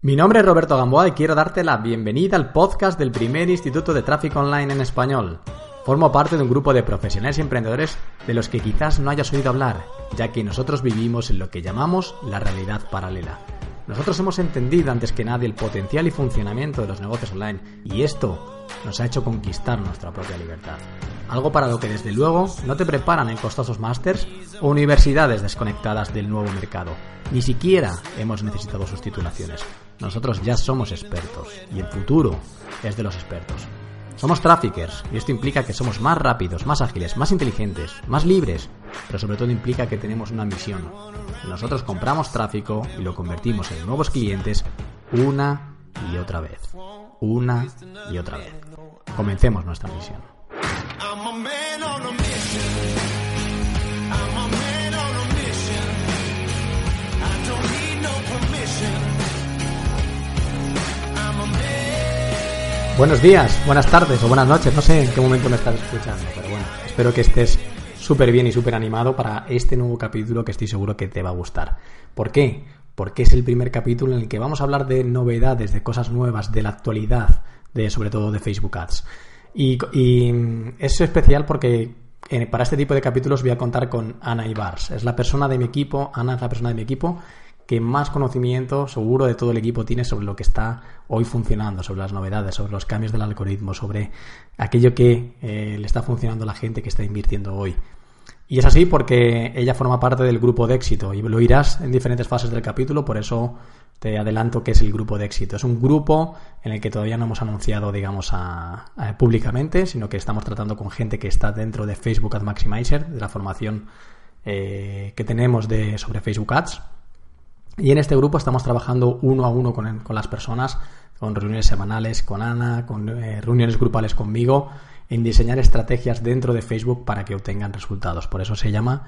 Mi nombre es Roberto Gamboa y quiero darte la bienvenida al podcast del primer Instituto de Tráfico Online en español. Formo parte de un grupo de profesionales y emprendedores de los que quizás no hayas oído hablar, ya que nosotros vivimos en lo que llamamos la realidad paralela. Nosotros hemos entendido antes que nadie el potencial y funcionamiento de los negocios online y esto nos ha hecho conquistar nuestra propia libertad. Algo para lo que desde luego no te preparan en costosos másters o universidades desconectadas del nuevo mercado. Ni siquiera hemos necesitado sus titulaciones. Nosotros ya somos expertos y el futuro es de los expertos. Somos traffickers y esto implica que somos más rápidos, más ágiles, más inteligentes, más libres, pero sobre todo implica que tenemos una misión. Nosotros compramos tráfico y lo convertimos en nuevos clientes una y otra vez. Una y otra vez. Comencemos nuestra misión. Buenos días, buenas tardes o buenas noches, no sé en qué momento me estás escuchando, pero bueno, espero que estés súper bien y súper animado para este nuevo capítulo que estoy seguro que te va a gustar. ¿Por qué? Porque es el primer capítulo en el que vamos a hablar de novedades, de cosas nuevas, de la actualidad, de sobre todo de Facebook Ads. Y, es especial porque eh, para este tipo de capítulos voy a contar con Ana Ibars. Es la persona de mi equipo, Ana es la persona de mi equipo que más conocimiento seguro de todo el equipo tiene sobre lo que está hoy funcionando, sobre las novedades, sobre los cambios del algoritmo, sobre aquello que eh, le está funcionando a la gente que está invirtiendo hoy. Y es así porque ella forma parte del grupo de éxito y lo irás en diferentes fases del capítulo, por eso te adelanto que es el grupo de éxito. Es un grupo en el que todavía no hemos anunciado, digamos, públicamente, sino que estamos tratando con gente que está dentro de Facebook Ad Maximizer, de la formación eh, que tenemos de, sobre Facebook Ads. Y en este grupo estamos trabajando uno a uno con, las personas, con reuniones semanales con Ana, con eh, reuniones grupales conmigo, en diseñar estrategias dentro de Facebook para que obtengan resultados. Por eso se llama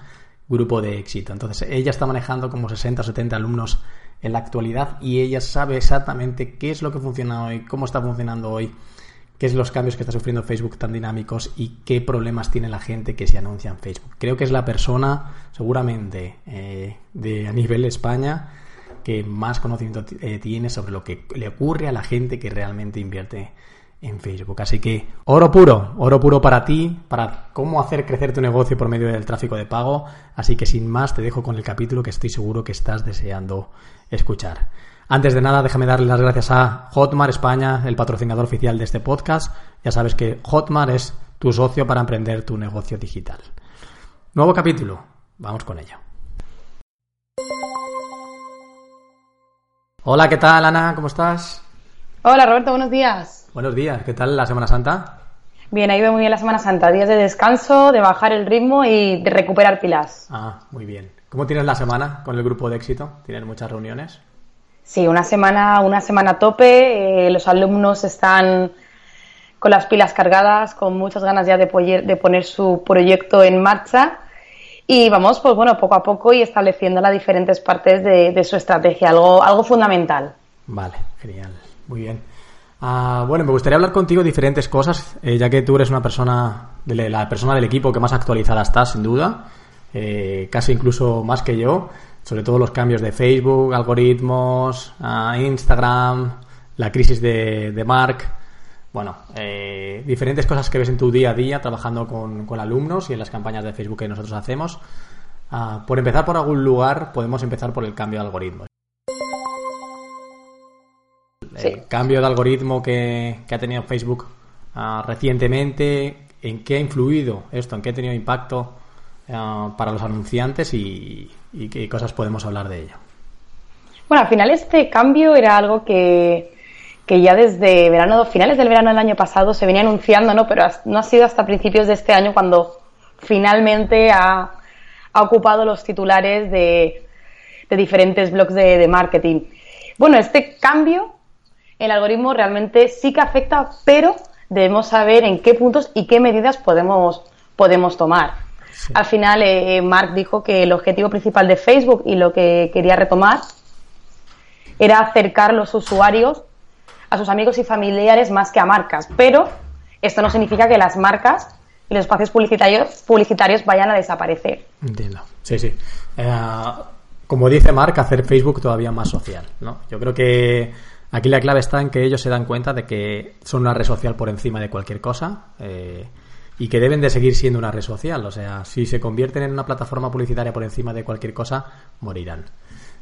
grupo de éxito. Entonces, ella está manejando como 60 o 70 alumnos en la actualidad y ella sabe exactamente qué es lo que funciona hoy, cómo está funcionando hoy, qué es los cambios que está sufriendo Facebook tan dinámicos y qué problemas tiene la gente que se anuncia en Facebook. Creo que es la persona, seguramente, eh, de a nivel España, que más conocimiento eh, tiene sobre lo que le ocurre a la gente que realmente invierte en Facebook. Así que oro puro, oro puro para ti, para cómo hacer crecer tu negocio por medio del tráfico de pago. Así que sin más te dejo con el capítulo que estoy seguro que estás deseando escuchar. Antes de nada, déjame darle las gracias a Hotmart España, el patrocinador oficial de este podcast. Ya sabes que Hotmart es tu socio para emprender tu negocio digital. Nuevo capítulo, vamos con ello. Hola, ¿qué tal, Ana? ¿Cómo estás? Hola, Roberto, buenos días. Buenos días, ¿qué tal la Semana Santa? Bien, ha ido muy bien la Semana Santa. Días de descanso, de bajar el ritmo y de recuperar pilas. Ah, muy bien. ¿Cómo tienes la semana con el grupo de éxito? ¿Tienes muchas reuniones? Sí, una semana, una semana tope. Eh, los alumnos están con las pilas cargadas, con muchas ganas ya de, de poner su proyecto en marcha. Y vamos, pues bueno, poco a poco y estableciendo las diferentes partes de, su estrategia, algo, algo fundamental. Vale, genial, muy bien. Ah, bueno, me gustaría hablar contigo de diferentes cosas, eh, ya que tú eres una persona, de la persona del equipo que más actualizada está, sin duda, eh, casi incluso más que yo sobre todo los cambios de Facebook, algoritmos, Instagram, la crisis de, de Mark. Bueno, eh, diferentes cosas que ves en tu día a día trabajando con, alumnos y en las campañas de Facebook que nosotros hacemos. Ah, por empezar por algún lugar, podemos empezar por el cambio de El cambio de algoritmo que, ha tenido Facebook ah, recientemente, ¿en qué ha influido esto? ¿En qué ha tenido impacto ah, para los anunciantes y, y qué cosas podemos hablar de ello. Bueno, al final este cambio era algo que, ya desde verano, finales del verano del año pasado se venía anunciando, ¿no? Pero no ha sido hasta principios de este año cuando finalmente ha, ocupado los titulares de, diferentes blogs de, de, marketing. Bueno, este cambio, el algoritmo realmente sí que afecta, pero debemos saber en qué puntos y qué medidas podemos, podemos tomar. Al final, eh, Mark dijo que el objetivo principal de Facebook y lo que quería retomar era acercar los usuarios a sus amigos y familiares más que a marcas. Pero esto no significa que las marcas y los espacios publicitarios, publicitarios vayan a desaparecer. Entiendo. Sí, sí. Eh, como dice Mark, hacer Facebook todavía más social, ¿no? Yo creo que aquí la clave está en que ellos se dan cuenta de que son una red social por encima de cualquier cosa eh, y que deben de seguir siendo una red social. O sea, si se convierten en una plataforma publicitaria por encima de cualquier cosa, morirán.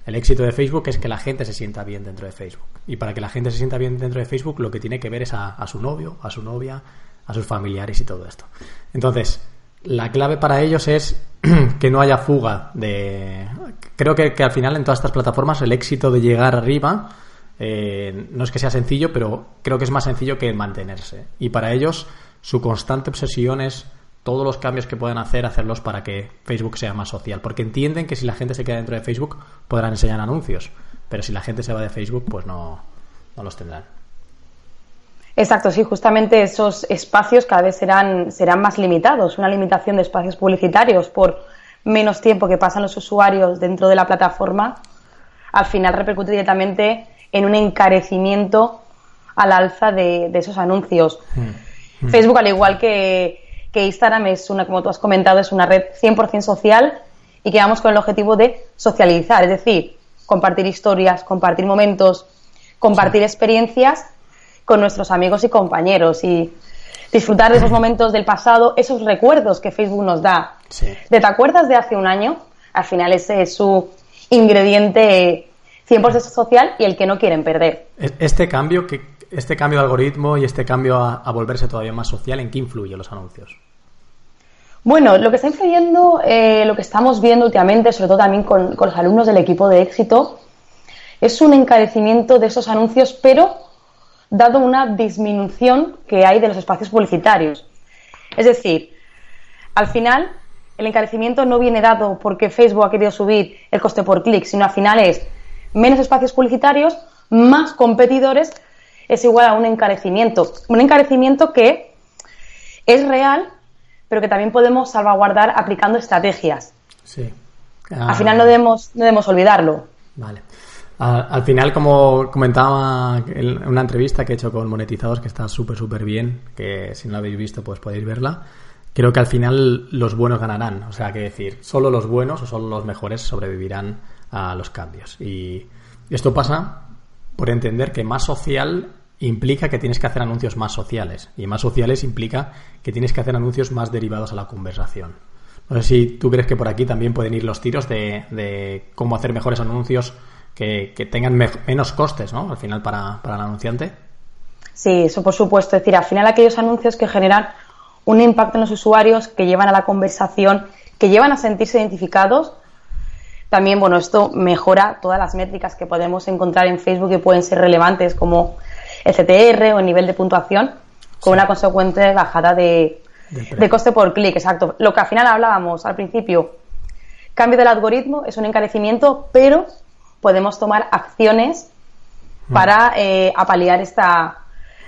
El éxito de Facebook es que la gente se sienta bien dentro de Facebook. Y para que la gente se sienta bien dentro de Facebook, lo que tiene que ver es a, su novio, a su novia, a sus familiares y todo esto. Entonces, la clave para ellos es que no haya fuga de... Creo que, al final en todas estas plataformas el éxito de llegar arriba eh, no es que sea sencillo, pero creo que es más sencillo que mantenerse. Y para ellos su constante obsesión es todos los cambios que puedan hacer, hacerlos para que Facebook sea más social. Porque entienden que si la gente se queda dentro de Facebook podrán enseñar anuncios. Pero si la gente se va de Facebook, pues no, no los tendrán. Exacto, sí, justamente esos espacios cada vez serán, serán más limitados. Una limitación de espacios publicitarios por menos tiempo que pasan los usuarios dentro de la plataforma, al final repercute directamente en un encarecimiento al alza de, de esos anuncios. Mm, mm. Facebook, al igual que, que, Instagram, es una, como tú has comentado, es una red 100% social y que vamos con el objetivo de socializar, es decir, compartir historias, compartir momentos, compartir sí. experiencias con nuestros amigos y compañeros y disfrutar de esos momentos del pasado, esos recuerdos que Facebook nos da. Sí. ¿Te acuerdas de hace un año? Al final ese es su ingrediente 100% social y el que no quieren perder. Este cambio, que, este cambio de algoritmo y este cambio a, a volverse todavía más social, ¿en qué influye los anuncios? Bueno, lo que está influyendo, eh, lo que estamos viendo últimamente, sobre todo también con, con, los alumnos del equipo de éxito, es un encarecimiento de esos anuncios, pero dado una disminución que hay de los espacios publicitarios. Es decir, al final, el encarecimiento no viene dado porque Facebook ha querido subir el coste por clic, sino al final es menos espacios publicitarios, más competidores, es igual a un encarecimiento. Un encarecimiento que es real, pero que también podemos salvaguardar aplicando estrategias. Sí. Ah. Al final no debemos, no debemos olvidarlo. Vale. Al final, como comentaba en una entrevista que he hecho con Monetizados, que está súper, súper bien, que si no la habéis visto, pues podéis verla, creo que al final los buenos ganarán. O sea, que decir, solo los buenos o solo los mejores sobrevivirán a los cambios. Y esto pasa por entender que más social implica que tienes que hacer anuncios más sociales. Y más sociales implica que tienes que hacer anuncios más derivados a la conversación. No sé si tú crees que por aquí también pueden ir los tiros de, de cómo hacer mejores anuncios que, que tengan me menos costes, ¿no? Al final para, para el anunciante. Sí, eso por supuesto. Es decir, al final aquellos anuncios que generan un impacto en los usuarios, que llevan a la conversación, que llevan a sentirse identificados, también, bueno, esto mejora todas las métricas que podemos encontrar en Facebook que pueden ser relevantes, como el CTR o el nivel de puntuación, con sí. una consecuente bajada de, de coste por clic, exacto. Lo que al final hablábamos al principio, cambio del algoritmo es un encarecimiento, pero podemos tomar acciones mm. para eh, apalear esta,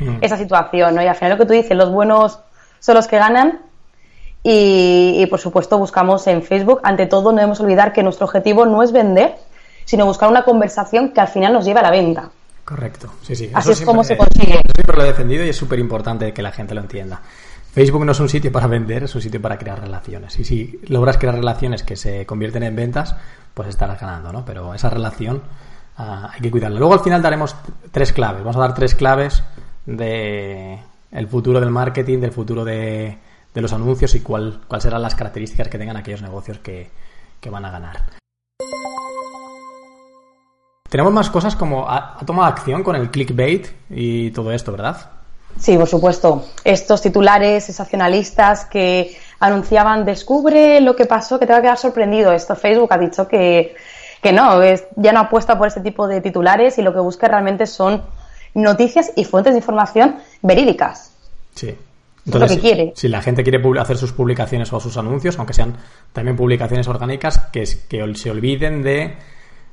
mm. esta situación, ¿no? Y al final lo que tú dices, los buenos son los que ganan y, y, por supuesto buscamos en Facebook, ante todo no debemos olvidar que nuestro objetivo no es vender, sino buscar una conversación que al final nos lleve a la venta. Correcto, sí, sí. Así Eso es como se consigue. Yo siempre lo he defendido y es súper importante que la gente lo entienda. Facebook no es un sitio para vender, es un sitio para crear relaciones. Y si logras crear relaciones que se convierten en ventas, pues estarás ganando, ¿no? Pero esa relación uh, hay que cuidarla. Luego al final daremos tres claves. Vamos a dar tres claves de el futuro del marketing, del futuro de, de los anuncios y cuál, cuál serán las características que tengan aquellos negocios que, que van a ganar. Tenemos más cosas como ha, ha tomado acción con el clickbait y todo esto, ¿verdad? Sí, por supuesto. Estos titulares sensacionalistas que anunciaban descubre lo que pasó, que te va a quedar sorprendido. Esto Facebook ha dicho que, que no, es, ya no apuesta por este tipo de titulares y lo que busca realmente son noticias y fuentes de información verídicas. Sí. Entonces, lo que quiere. Si, la gente quiere hacer sus publicaciones o sus anuncios, aunque sean también publicaciones orgánicas, que, que se olviden de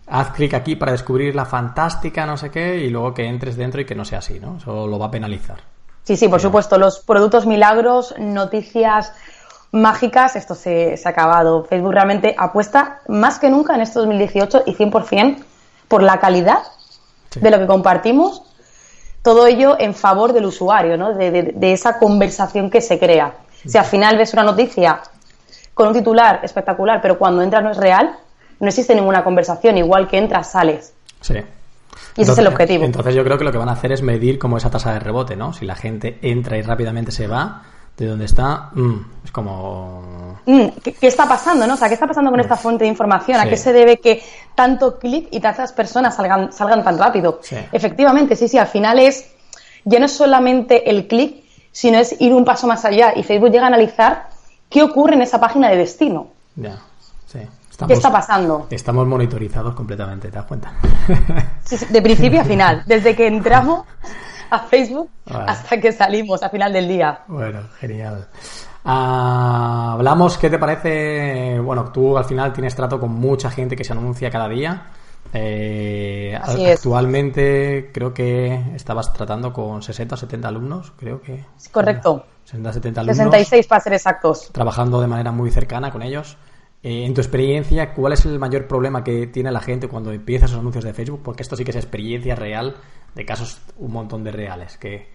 haz clic aquí para descubrir la fantástica no sé qué y luego que entres dentro y que no sea así, ¿no? Eso lo va a penalizar. Sí, sí, por Pero... supuesto. Los productos milagros, noticias mágicas, esto se, se, ha acabado. Facebook realmente apuesta más que nunca en este 2018 y 100% por la calidad sí. de lo que compartimos, todo ello en favor del usuario, ¿no? de, de, de esa conversación que se crea. Sí. Si al final ves una noticia con un titular espectacular, pero cuando entras no es real, no existe ninguna conversación, igual que entras, sales. Sí. Y ese es el objetivo. Entonces yo creo que lo que van a hacer es medir como esa tasa de rebote, ¿no? Si la gente entra y rápidamente se va de donde está, mm, es como... Mm, ¿qué, está pasando, no? O sea, ¿qué está pasando con esta fuente de información? ¿A qué se debe que tanto clic y tantas personas salgan, salgan tan rápido? Efectivamente, sí, sí, al final es, ya no es solamente el clic, sino es ir un paso más allá y Facebook llega a analizar qué ocurre en esa página de destino. Ya, sí. ¿Qué está pasando? Estamos monitorizados completamente, ¿te das cuenta? de principio a final, desde que entramos a Facebook hasta que salimos a final del día. Bueno, genial. Ah, hablamos, ¿qué te parece? Bueno, tú al final tienes trato con mucha gente que se anuncia cada día. Eh, actualmente creo que estabas tratando con 60 o 70 alumnos, creo que. Correcto. 60 70 alumnos. 66 para ser exactos. Trabajando de manera muy cercana con ellos. Eh, en tu experiencia, ¿cuál es el mayor problema que tiene la gente cuando empieza esos anuncios de Facebook? Porque esto sí que es experiencia real de casos un montón de reales. ¿Qué,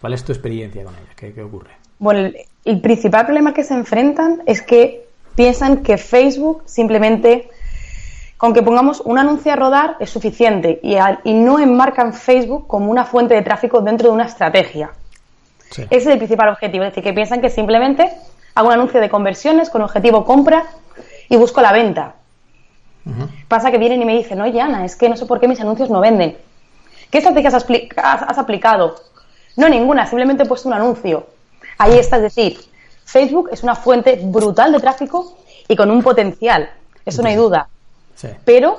¿Cuál es tu experiencia con ellos? ¿Qué, ocurre? Bueno, el, principal problema que se enfrentan es que piensan que Facebook simplemente, con que pongamos un anuncio a rodar, es suficiente y, y no enmarcan Facebook como una fuente de tráfico dentro de una estrategia. Ese es el principal objetivo, es decir, que piensan que simplemente hago un anuncio de conversiones con objetivo compra y busco la venta. Pasa que vienen y me dicen, oye Ana, es que no sé por qué mis anuncios no venden. ¿Qué estrategias has, aplicado? No ninguna, simplemente he puesto un anuncio. Ahí está, es decir, Facebook es una fuente brutal de tráfico y con un potencial, eso no hay duda. Pero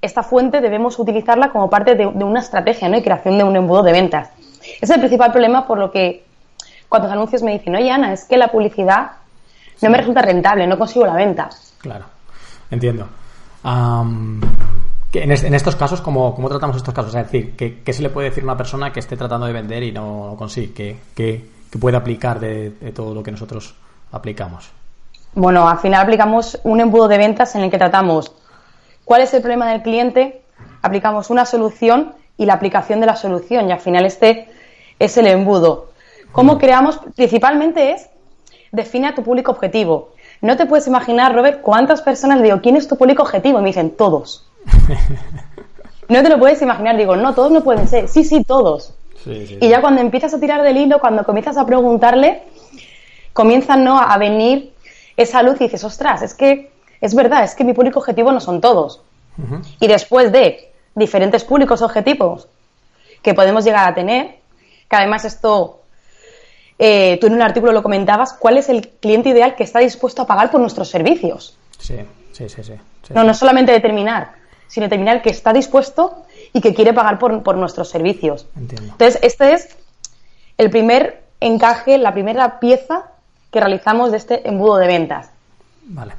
esta fuente debemos utilizarla como parte de, una estrategia ¿no? y creación de un embudo de ventas. Ese es el principal problema por lo que cuando los anuncios me dicen, oye Ana, es que la publicidad no me resulta rentable, no consigo la venta. Claro, entiendo. en, estos casos, ¿cómo, tratamos estos casos? Es decir, ¿qué, se le puede decir a una persona que esté tratando de vender y no consigue? ¿Qué, puede aplicar de, todo lo que nosotros aplicamos? Bueno, al final aplicamos un embudo de ventas en el que tratamos cuál es el problema del cliente, aplicamos una solución y la aplicación de la solución. Y al final este es el embudo. ¿Cómo creamos? Principalmente es define a tu público objetivo. No te puedes imaginar, Robert, cuántas personas digo, ¿quién es tu público objetivo? Y me dicen, todos. no te lo puedes imaginar, digo, no, todos no pueden ser. Sí, sí, todos. y ya cuando empiezas a tirar del hilo, cuando comienzas a preguntarle, comienzan ¿no? a venir esa luz y dices, ostras, es que es verdad, es que mi público objetivo no son todos. Y después de diferentes públicos objetivos que podemos llegar a tener, que además esto eh, tú en un artículo lo comentabas, ¿cuál es el cliente ideal que está dispuesto a pagar por nuestros servicios? Sí, sí, sí. sí, No, no solamente determinar, sino determinar que está dispuesto y que quiere pagar por, nuestros servicios. Entiendo. Entonces, este es el primer encaje, la primera pieza que realizamos de este embudo de ventas. Vale.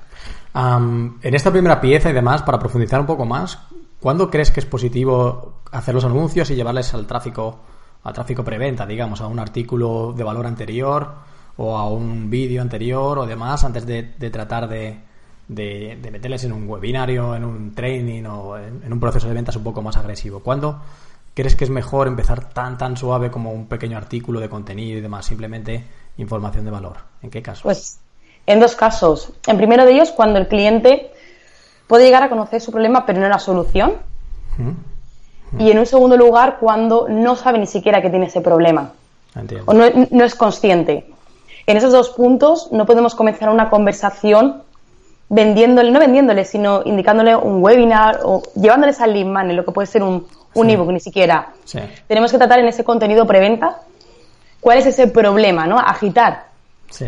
en esta primera pieza y demás, para profundizar un poco más, ¿cuándo crees que es positivo hacer los anuncios y llevarles al tráfico a tráfico preventa, digamos, a un artículo de valor anterior o a un vídeo anterior o demás antes de, tratar de, de, meterles en un webinario, en un training o en, un proceso de ventas un poco más agresivo. ¿Cuándo crees que es mejor empezar tan tan suave como un pequeño artículo de contenido y demás, simplemente información de valor? ¿En qué caso? Pues en dos casos. En primero de ellos, cuando el cliente puede llegar a conocer su problema pero no la solución. Y en un segundo lugar, cuando no sabe ni siquiera que tiene ese problema. O no, es consciente. En esos dos puntos no podemos comenzar una conversación vendiéndole, no vendiéndole, sino indicándole un webinar o llevándoles al lead money, lo que puede ser un, un ebook ni siquiera. Tenemos que tratar en ese contenido preventa cuál es ese problema, ¿no? Agitar.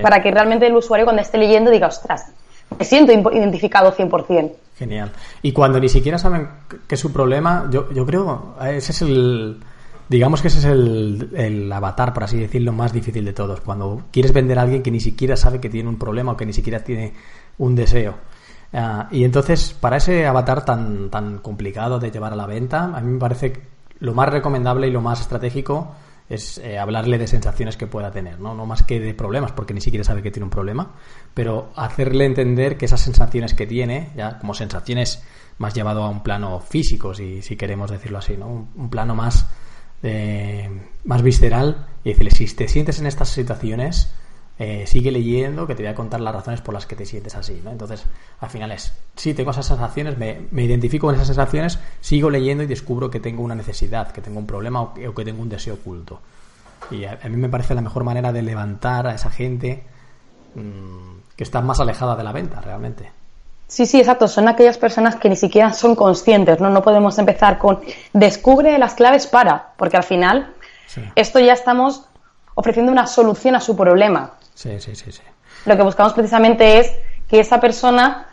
Para que realmente el usuario cuando esté leyendo diga, ostras, me siento identificado 100%. Genial. Y cuando ni siquiera saben que es su problema, yo, yo creo, ese es el, digamos que ese es el, avatar, por así decirlo, más difícil de todos. Cuando quieres vender a alguien que ni siquiera sabe que tiene un problema o que ni siquiera tiene un deseo. Ah, y entonces, para ese avatar tan, tan complicado de llevar a la venta, a mí me parece lo más recomendable y lo más estratégico es eh, hablarle de sensaciones que pueda tener, ¿no? no más que de problemas, porque ni siquiera sabe que tiene un problema, pero hacerle entender que esas sensaciones que tiene, ya como sensaciones más llevado a un plano físico, si, si queremos decirlo así, ¿no? un, plano más, eh, más visceral, y decirle, si te sientes en estas situaciones, eh, sigue leyendo, que te voy a contar las razones por las que te sientes así, ¿no? Entonces, al final es, sí, tengo esas sensaciones, me, me identifico con esas sensaciones, sigo leyendo y descubro que tengo una necesidad, que tengo un problema o que, o que tengo un deseo oculto. Y a, a, mí me parece la mejor manera de levantar a esa gente mmm, que está más alejada de la venta, realmente. Sí, sí, exacto. Son aquellas personas que ni siquiera son conscientes, ¿no? No podemos empezar con descubre las claves para, porque al final sí. esto ya estamos ofreciendo una solución a su problema. Sí, sí, sí, sí. Lo que buscamos precisamente es que esa persona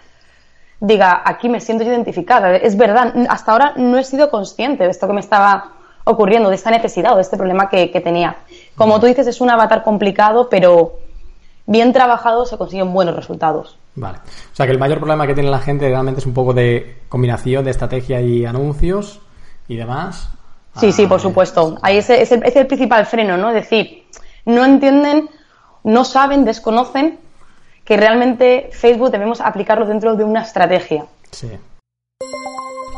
diga, aquí me siento identificada. Es verdad, hasta ahora no he sido consciente de esto que me estaba ocurriendo, de esta necesidad o de este problema que, que tenía. Como tú dices, es un avatar complicado, pero bien trabajado se consiguen buenos resultados. Vale. O sea que el mayor problema que tiene la gente realmente es un poco de combinación de estrategia y anuncios y demás. Sí, ah, sí, por supuesto. Ahí es, es, el, es el principal freno, ¿no? Es decir, no entienden, no saben, desconocen que realmente Facebook debemos aplicarlo dentro de una estrategia. Sí.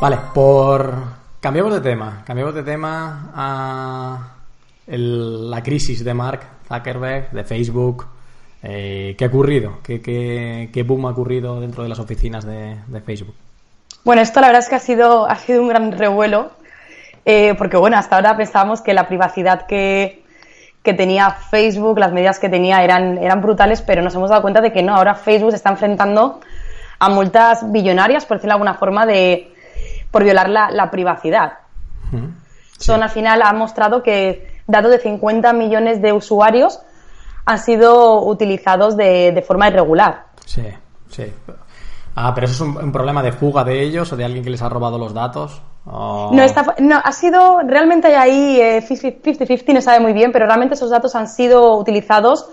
Vale, por cambiamos de tema, cambiamos de tema a el, la crisis de Mark Zuckerberg de Facebook eh, ¿Qué ha ocurrido? ¿Qué, ¿Qué, qué, boom ha ocurrido dentro de las oficinas de, de, Facebook? Bueno, esto la verdad es que ha sido, ha sido un gran revuelo, eh, porque bueno, hasta ahora pensábamos que la privacidad que, que tenía Facebook, las medidas que tenía eran, eran brutales, pero nos hemos dado cuenta de que no, ahora Facebook se está enfrentando a multas billonarias, por decirlo de alguna forma, de, por violar la, la privacidad. Sí. Son al final ha mostrado que datos de 50 millones de usuarios han sido utilizados de, de forma irregular. Sí, sí. Ah, pero eso es un, un, problema de fuga de ellos o de alguien que les ha robado los datos. Oh. No, está, no, ha sido, realmente ahí 50-50, eh, no sabe muy bien, pero realmente esos datos han sido utilizados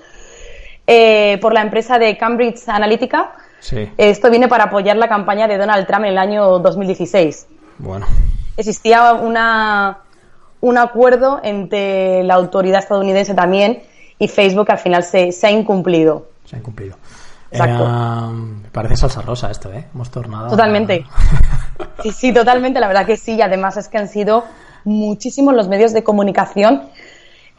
eh, por la empresa de Cambridge Analytica. Sí. Esto viene para apoyar la campaña de Donald Trump en el año 2016. Bueno. Existía una, un acuerdo entre la autoridad estadounidense también y Facebook al final se, se ha incumplido. Se ha incumplido. Exacto. Era, parece salsa rosa esto, ¿eh? Hemos tornado. Totalmente. sí, sí, totalmente. La verdad que sí. Y además es que han sido muchísimos los medios de comunicación,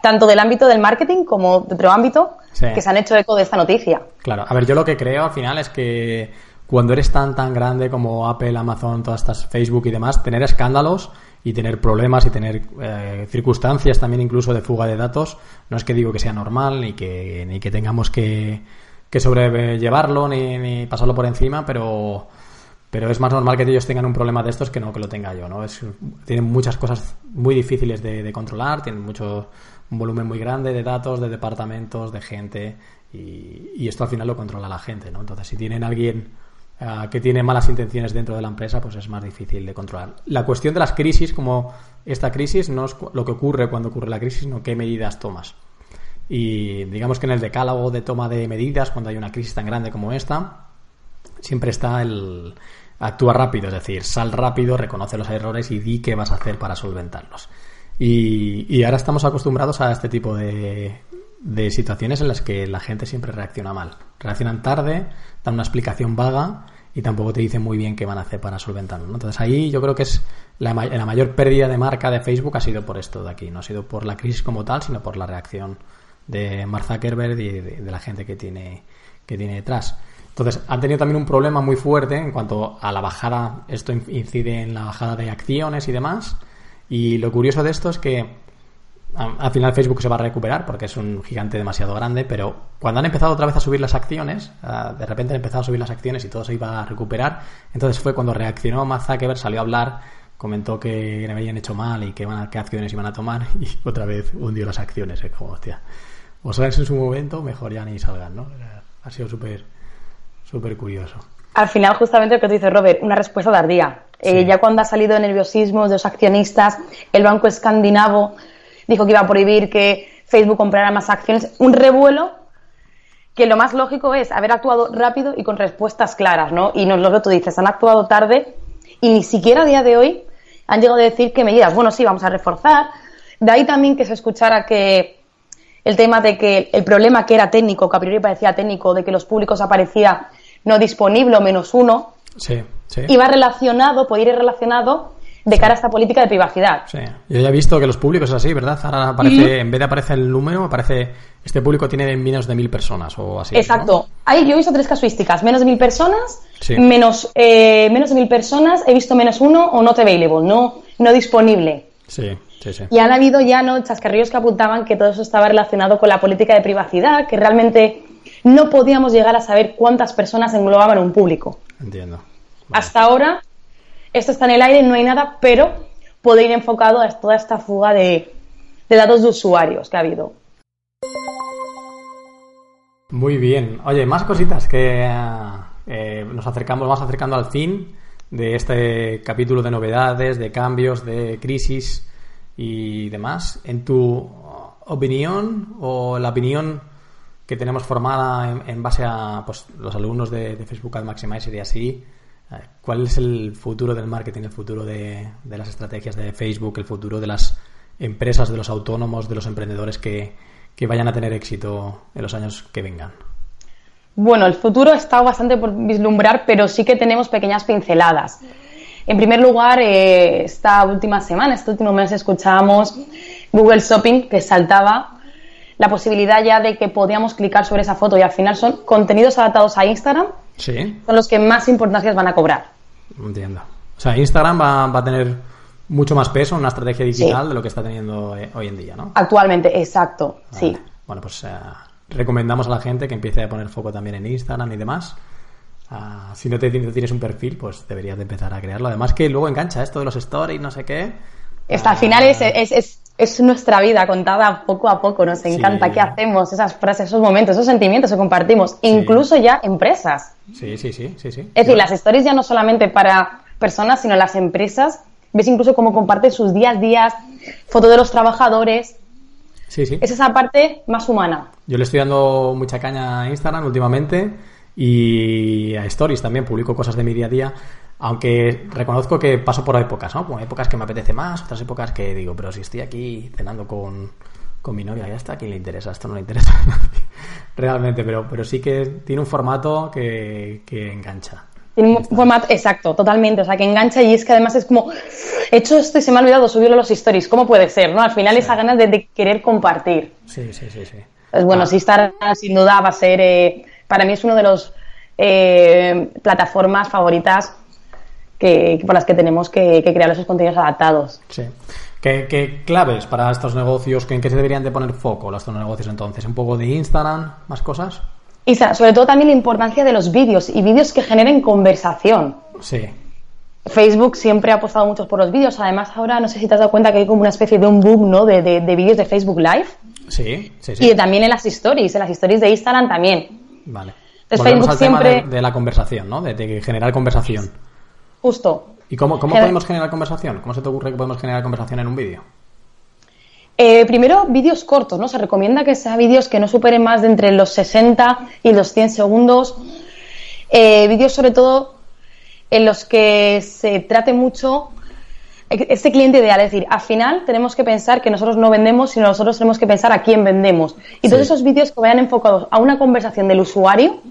tanto del ámbito del marketing como de otro ámbito, sí. que se han hecho eco de esta noticia. Claro. A ver, yo lo que creo al final es que cuando eres tan tan grande como Apple, Amazon, todas estas Facebook y demás, tener escándalos y tener problemas y tener eh, circunstancias también incluso de fuga de datos, no es que digo que sea normal ni que, ni que tengamos que, que sobrellevarlo ni, ni pasarlo por encima, pero, pero es más normal que ellos tengan un problema de estos que no que lo tenga yo, ¿no? Es, tienen muchas cosas muy difíciles de, de controlar, tienen mucho un volumen muy grande de datos, de departamentos, de gente y, esto al final lo controla la gente, ¿no? Entonces si tienen alguien uh, que tiene malas intenciones dentro de la empresa, pues es más difícil de controlar. La cuestión de las crisis, como esta crisis, no es lo que ocurre cuando ocurre la crisis, sino qué medidas tomas. Y digamos que en el decálogo de toma de medidas, cuando hay una crisis tan grande como esta, siempre está el actúa rápido, es decir, sal rápido, reconoce los errores y di qué vas a hacer para solventarlos. Y, ahora estamos acostumbrados a este tipo de, de situaciones en las que la gente siempre reacciona mal. Reaccionan tarde, dan una explicación vaga y tampoco te dicen muy bien qué van a hacer para solventarlo. Entonces ahí yo creo que es la, la, mayor pérdida de marca de Facebook ha sido por esto de aquí. No ha sido por la crisis como tal, sino por la reacción de Mark Zuckerberg y de, la gente que tiene, que tiene detrás. Entonces, han tenido también un problema muy fuerte en cuanto a la bajada, esto incide en la bajada de acciones y demás. Y lo curioso de esto es que al final Facebook se va a recuperar porque es un gigante demasiado grande, pero cuando han empezado otra vez a subir las acciones, de repente han empezado a subir las acciones y todo se iba a recuperar, entonces fue cuando reaccionó Mark Zuckerberg, salió a hablar, comentó que le habían hecho mal y qué acciones iban a tomar y otra vez hundió las acciones, es como, hostia, o salen en su momento, mejor ya ni salgan, ¿no? Ha sido súper, súper curioso. Al final, justamente lo que tú dices, Robert, una respuesta tardía. Sí. Eh, ya cuando ha salido nerviosismo de los accionistas, el banco escandinavo dijo que iba a prohibir que Facebook comprara más acciones. Un revuelo que lo más lógico es haber actuado rápido y con respuestas claras, ¿no? Y no es lo que tú dices, han actuado tarde y ni siquiera a día de hoy han llegado a decir que medidas, bueno, sí, vamos a reforzar. De ahí también que se escuchara que el tema de que el problema que era técnico, que a priori parecía técnico, de que los públicos aparecía no disponible o menos uno, sí, sí. iba relacionado, podía ir relacionado de cara a esta política de privacidad. Sí, yo ya he visto que los públicos es así, ¿verdad? Ahora aparece, en vez de aparecer el número, aparece este público tiene menos de mil personas o así. Exacto. Ahí yo he visto tres casuísticas, menos de mil personas, menos, eh, menos de mil personas, he visto menos uno o not available, no, no disponible. Sí, sí, sí. Y han habido ya no chascarrillos que apuntaban que todo eso estaba relacionado con la política de privacidad, que realmente no podíamos llegar a saber cuántas personas englobaban un público. Entiendo. Hasta ahora, esto está en el aire, no hay nada, pero puede ir enfocado a toda esta fuga de, datos de usuarios que ha habido. Muy bien. Oye, más cositas que eh, nos acercamos, vamos acercando al fin de este capítulo de novedades, de cambios, de crisis y demás. En tu opinión o la opinión que tenemos formada en, base a pues, los alumnos de, Facebook Ad Maximizer y así, eh, ¿cuál es el futuro del marketing, el futuro de, las estrategias de Facebook, el futuro de las empresas, de los autónomos, de los emprendedores que vayan a tener éxito en los años que vengan? Bueno, el futuro está bastante por vislumbrar, pero sí que tenemos pequeñas pinceladas. En primer lugar, eh, esta última semana, este último mes, escuchábamos Google Shopping que saltaba la posibilidad ya de que podíamos clicar sobre esa foto y al final son contenidos adaptados a Instagram, sí. son los que más importancia van a cobrar. Entiendo. O sea, Instagram va, a tener mucho más peso en una estrategia digital de lo que está teniendo eh, hoy en día, ¿no? Actualmente, exacto, sí. Bueno, pues eh, recomendamos a la gente que empiece a poner foco también en Instagram y demás. Ah, si no te, tienes un perfil, pues deberías de empezar a crearlo. Además que luego engancha esto de los stories, no sé qué. Está, al final es, es es nuestra vida contada poco a poco, nos encanta qué hacemos, esas frases, esos momentos, esos sentimientos que compartimos, incluso ya empresas. Sí, sí, sí, sí, sí. Es decir, las stories ya no solamente para personas, sino las empresas, ves incluso cómo comparten sus días, días, fotos de los trabajadores. Sí, sí. Es esa parte más humana. Yo le estoy dando mucha caña a Instagram últimamente y a Stories también, publico cosas de mi día a día aunque reconozco que paso por épocas, ¿no? Como épocas que me apetece más, otras épocas que digo, pero si estoy aquí cenando con, mi novia, ya está, ¿a quién le interesa? Esto no le interesa a nadie. Realmente, pero, pero sí que tiene un formato que, engancha. Tiene un formato, exacto, totalmente. O sea, que engancha y es que además es como, he hecho esto y se me ha olvidado subirlo a los stories. ¿Cómo puede ser, no? Al final esa ganas de, querer compartir. Sí, sí, sí, sí. Pues bueno, ah. sí estará, sin duda va a ser, eh, para mí es uno de los eh, plataformas favoritas que, por las que tenemos que, crear esos contenidos adaptados. Sí. ¿Qué, claves para estos negocios? ¿En qué se deberían de poner foco los negocios entonces? ¿Un poco de Instagram? ¿Más cosas? Instagram, sobre todo también la importancia de los vídeos y vídeos que generen conversación. Sí. Facebook siempre ha apostado mucho por los vídeos. Además, ahora no sé si te has dado cuenta que hay como una especie de un boom ¿no? de, de, vídeos de Facebook Live. Sí, sí, sí. Y también en las stories, en las stories de Instagram también. Vale. Entonces, Facebook siempre... de, la conversación, ¿no? De, generar conversación. Justo. ¿Y cómo, podemos generar conversación? ¿Cómo se te ocurre que podemos generar conversación en un vídeo? Eh, primero, vídeos cortos, ¿no? Se recomienda que sean vídeos que no superen más de entre los 60 y los 100 segundos. Eh, vídeos sobre todo en los que se trate mucho este cliente ideal. Es decir, al final tenemos que pensar que nosotros no vendemos, sino nosotros tenemos que pensar a quién vendemos. Y todos esos vídeos que vayan enfocados a una conversación del usuario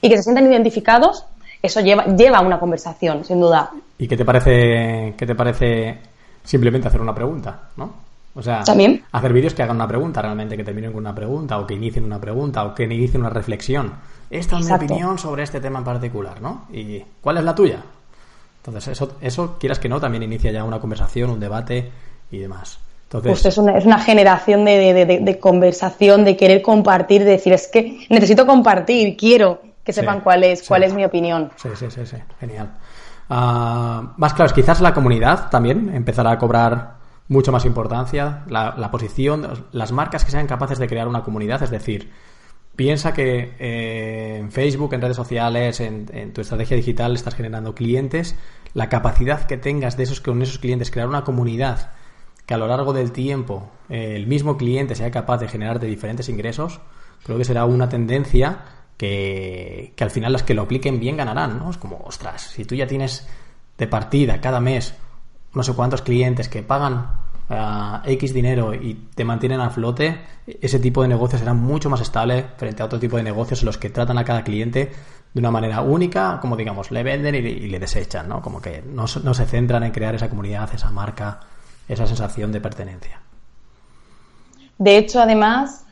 y que se sientan identificados eso lleva, lleva a una conversación, sin duda. ¿Y qué te parece, qué te parece simplemente hacer una pregunta, no? O sea, ¿También? hacer vídeos que hagan una pregunta realmente, que terminen con una pregunta, o que inicien una pregunta, o que inicien una reflexión. Esta es mi opinión sobre este tema en particular, ¿no? ¿Y cuál es la tuya? Entonces, eso, eso quieras que no, también inicia ya una conversación, un debate y demás. Entonces, pues es una, es una generación de, de, de, conversación, de querer compartir, de decir, es que necesito compartir, quiero que sepan cuál es, cuál es mi opinión. Sí, sí, sí, sí. genial. Ah, más claro, quizás la comunidad también empezará a cobrar mucho más importancia, la, posición, las marcas que sean capaces de crear una comunidad, es decir, piensa que eh, en Facebook, en redes sociales, en, tu estrategia digital estás generando clientes, la capacidad que tengas de esos esos clientes crear una comunidad que a lo largo del tiempo eh, el mismo cliente sea capaz de generarte diferentes ingresos, creo que será una tendencia que, al final las que lo apliquen bien ganarán, ¿no? Es como, ostras, si tú ya tienes de partida cada mes no sé cuántos clientes que pagan X dinero y te mantienen a flote, ese tipo de negocios será mucho más estable frente a otro tipo de negocios en los que tratan a cada cliente de una manera única, como digamos, le venden y, le desechan, ¿no? Como que no, no se centran en crear esa comunidad, esa marca, esa sensación de pertenencia. De hecho, además,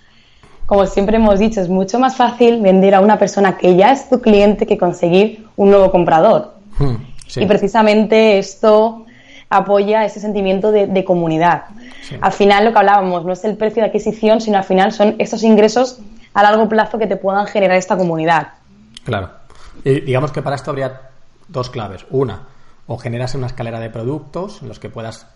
como siempre hemos dicho, es mucho más fácil vender a una persona que ya es tu cliente que conseguir un nuevo comprador. Hmm, y precisamente esto apoya ese sentimiento de, comunidad. Al final lo que hablábamos no es el precio de adquisición, sino al final son estos ingresos a largo plazo que te puedan generar esta comunidad. Claro. Y digamos que para esto habría dos claves. Una, o generas una escalera de productos en los que puedas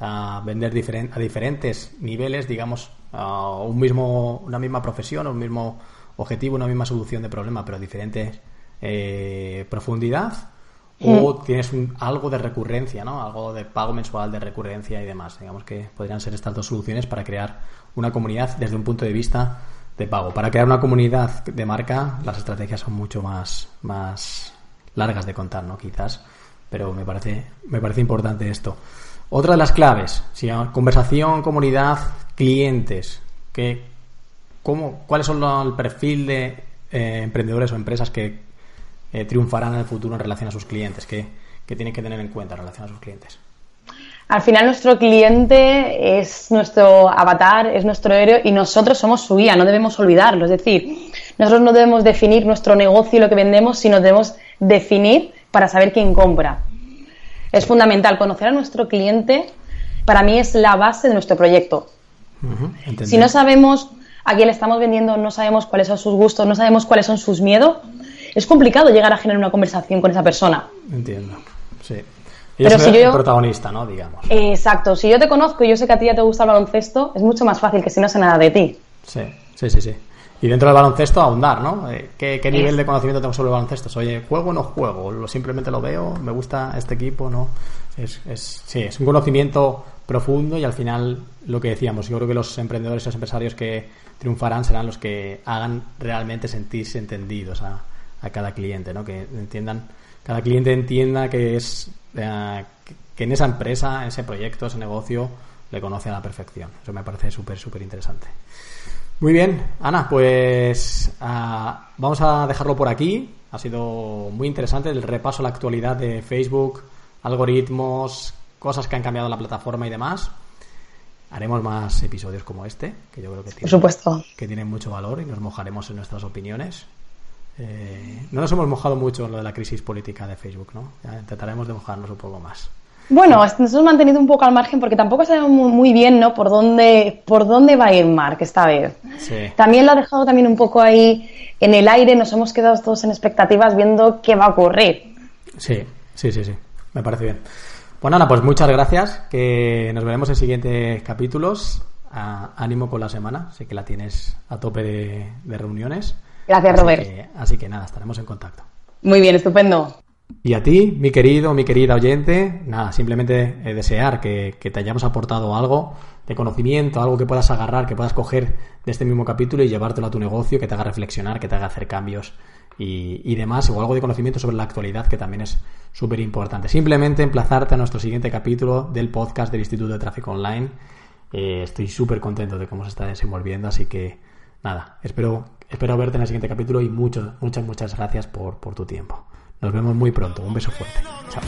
ah, vender a diferentes niveles, digamos, un mismo, una misma profesión, un mismo objetivo, una misma solución de problema, pero diferente eh, profundidad o tienes algo de recurrencia, ¿no? Algo de pago mensual, de recurrencia y demás. Digamos que podrían ser estas dos soluciones para crear una comunidad desde un punto de vista de pago. Para crear una comunidad de marca, las estrategias son mucho más, más largas de contar, ¿no? Quizás, pero me parece, me parece importante esto. Otra de las claves, ¿sí? conversación, comunidad, clientes. ¿Qué, cómo, ¿Cuáles son el perfil de eh, emprendedores o empresas que eh, triunfarán en el futuro en relación a sus clientes? ¿Qué, tienen que tener en cuenta en relación a sus clientes? Al final nuestro cliente es nuestro avatar, es nuestro héroe y nosotros somos su guía, no debemos olvidarlo. Es decir, nosotros no debemos definir nuestro negocio y lo que vendemos, sino debemos definir para saber quién compra. Es fundamental conocer a nuestro cliente, para mí es la base de nuestro proyecto. si no sabemos a quién le estamos vendiendo, no sabemos cuáles son sus gustos, no sabemos cuáles son sus miedos, es complicado llegar a generar una conversación con esa persona. Entiendo, sí. Y Pero si yo, el protagonista, ¿no? Digamos. Exacto. Si yo te conozco y yo sé que a ti ya te gusta el baloncesto, es mucho más fácil que si no sé nada de ti. Sí, sí, sí, sí. Y dentro del baloncesto ahondar, ¿no? Eh, ¿Qué, nivel de conocimiento tengo sobre el baloncesto? Oye, ¿juego o no juego? simplemente lo veo? ¿Me gusta este equipo? ¿No? Es, es, sí, es un conocimiento profundo y al final lo que decíamos, yo creo que los emprendedores y los empresarios que triunfarán serán los que hagan realmente sentirse entendidos a, a cada cliente, ¿no? Que entiendan, cada cliente entienda que es eh, que en esa empresa, en ese proyecto, ese negocio, le conoce a la perfección. Eso me parece súper, súper interesante. Muy bien, Ana, pues ah, vamos a dejarlo por aquí. Ha sido muy interesante el repaso a la actualidad de Facebook, algoritmos, cosas que han cambiado la plataforma y demás. Haremos más episodios como este, que yo creo que, supuesto. que tienen mucho valor y nos mojaremos en nuestras opiniones. Eh, no nos hemos mojado mucho en lo de la crisis política de Facebook, ¿no? Ya intentaremos de mojarnos un poco más. Bueno, nos hemos mantenido un poco al margen porque tampoco sabemos muy, bien, ¿no? Por dónde, por dónde va a ir Mark esta vez. También lo ha dejado también un poco ahí en el aire. Nos hemos quedado todos en expectativas viendo qué va a ocurrir. Sí, sí, sí, sí. Me parece bien. Bueno, Ana, pues muchas gracias. Que nos veremos en siguientes capítulos. ánimo con la semana. Sé que la tienes a tope de reuniones. Gracias, Robert. así que nada, estaremos en contacto. Muy bien, estupendo. Y a ti, mi querido, mi querida oyente, nada, simplemente eh, desear que, te hayamos aportado algo de conocimiento, algo que puedas agarrar, que puedas coger de este mismo capítulo y llevártelo a tu negocio, que te haga reflexionar, que te haga hacer cambios y, demás, o algo de conocimiento sobre la actualidad, que también es súper importante. Simplemente emplazarte a nuestro siguiente capítulo del podcast del Instituto de Tráfico Online. Eh, estoy súper contento de cómo se está desenvolviendo, así que nada, espero Espero verte en el siguiente capítulo y muchas, muchas, muchas gracias por, por tu tiempo. Nos vemos muy pronto. Un beso fuerte. Chao.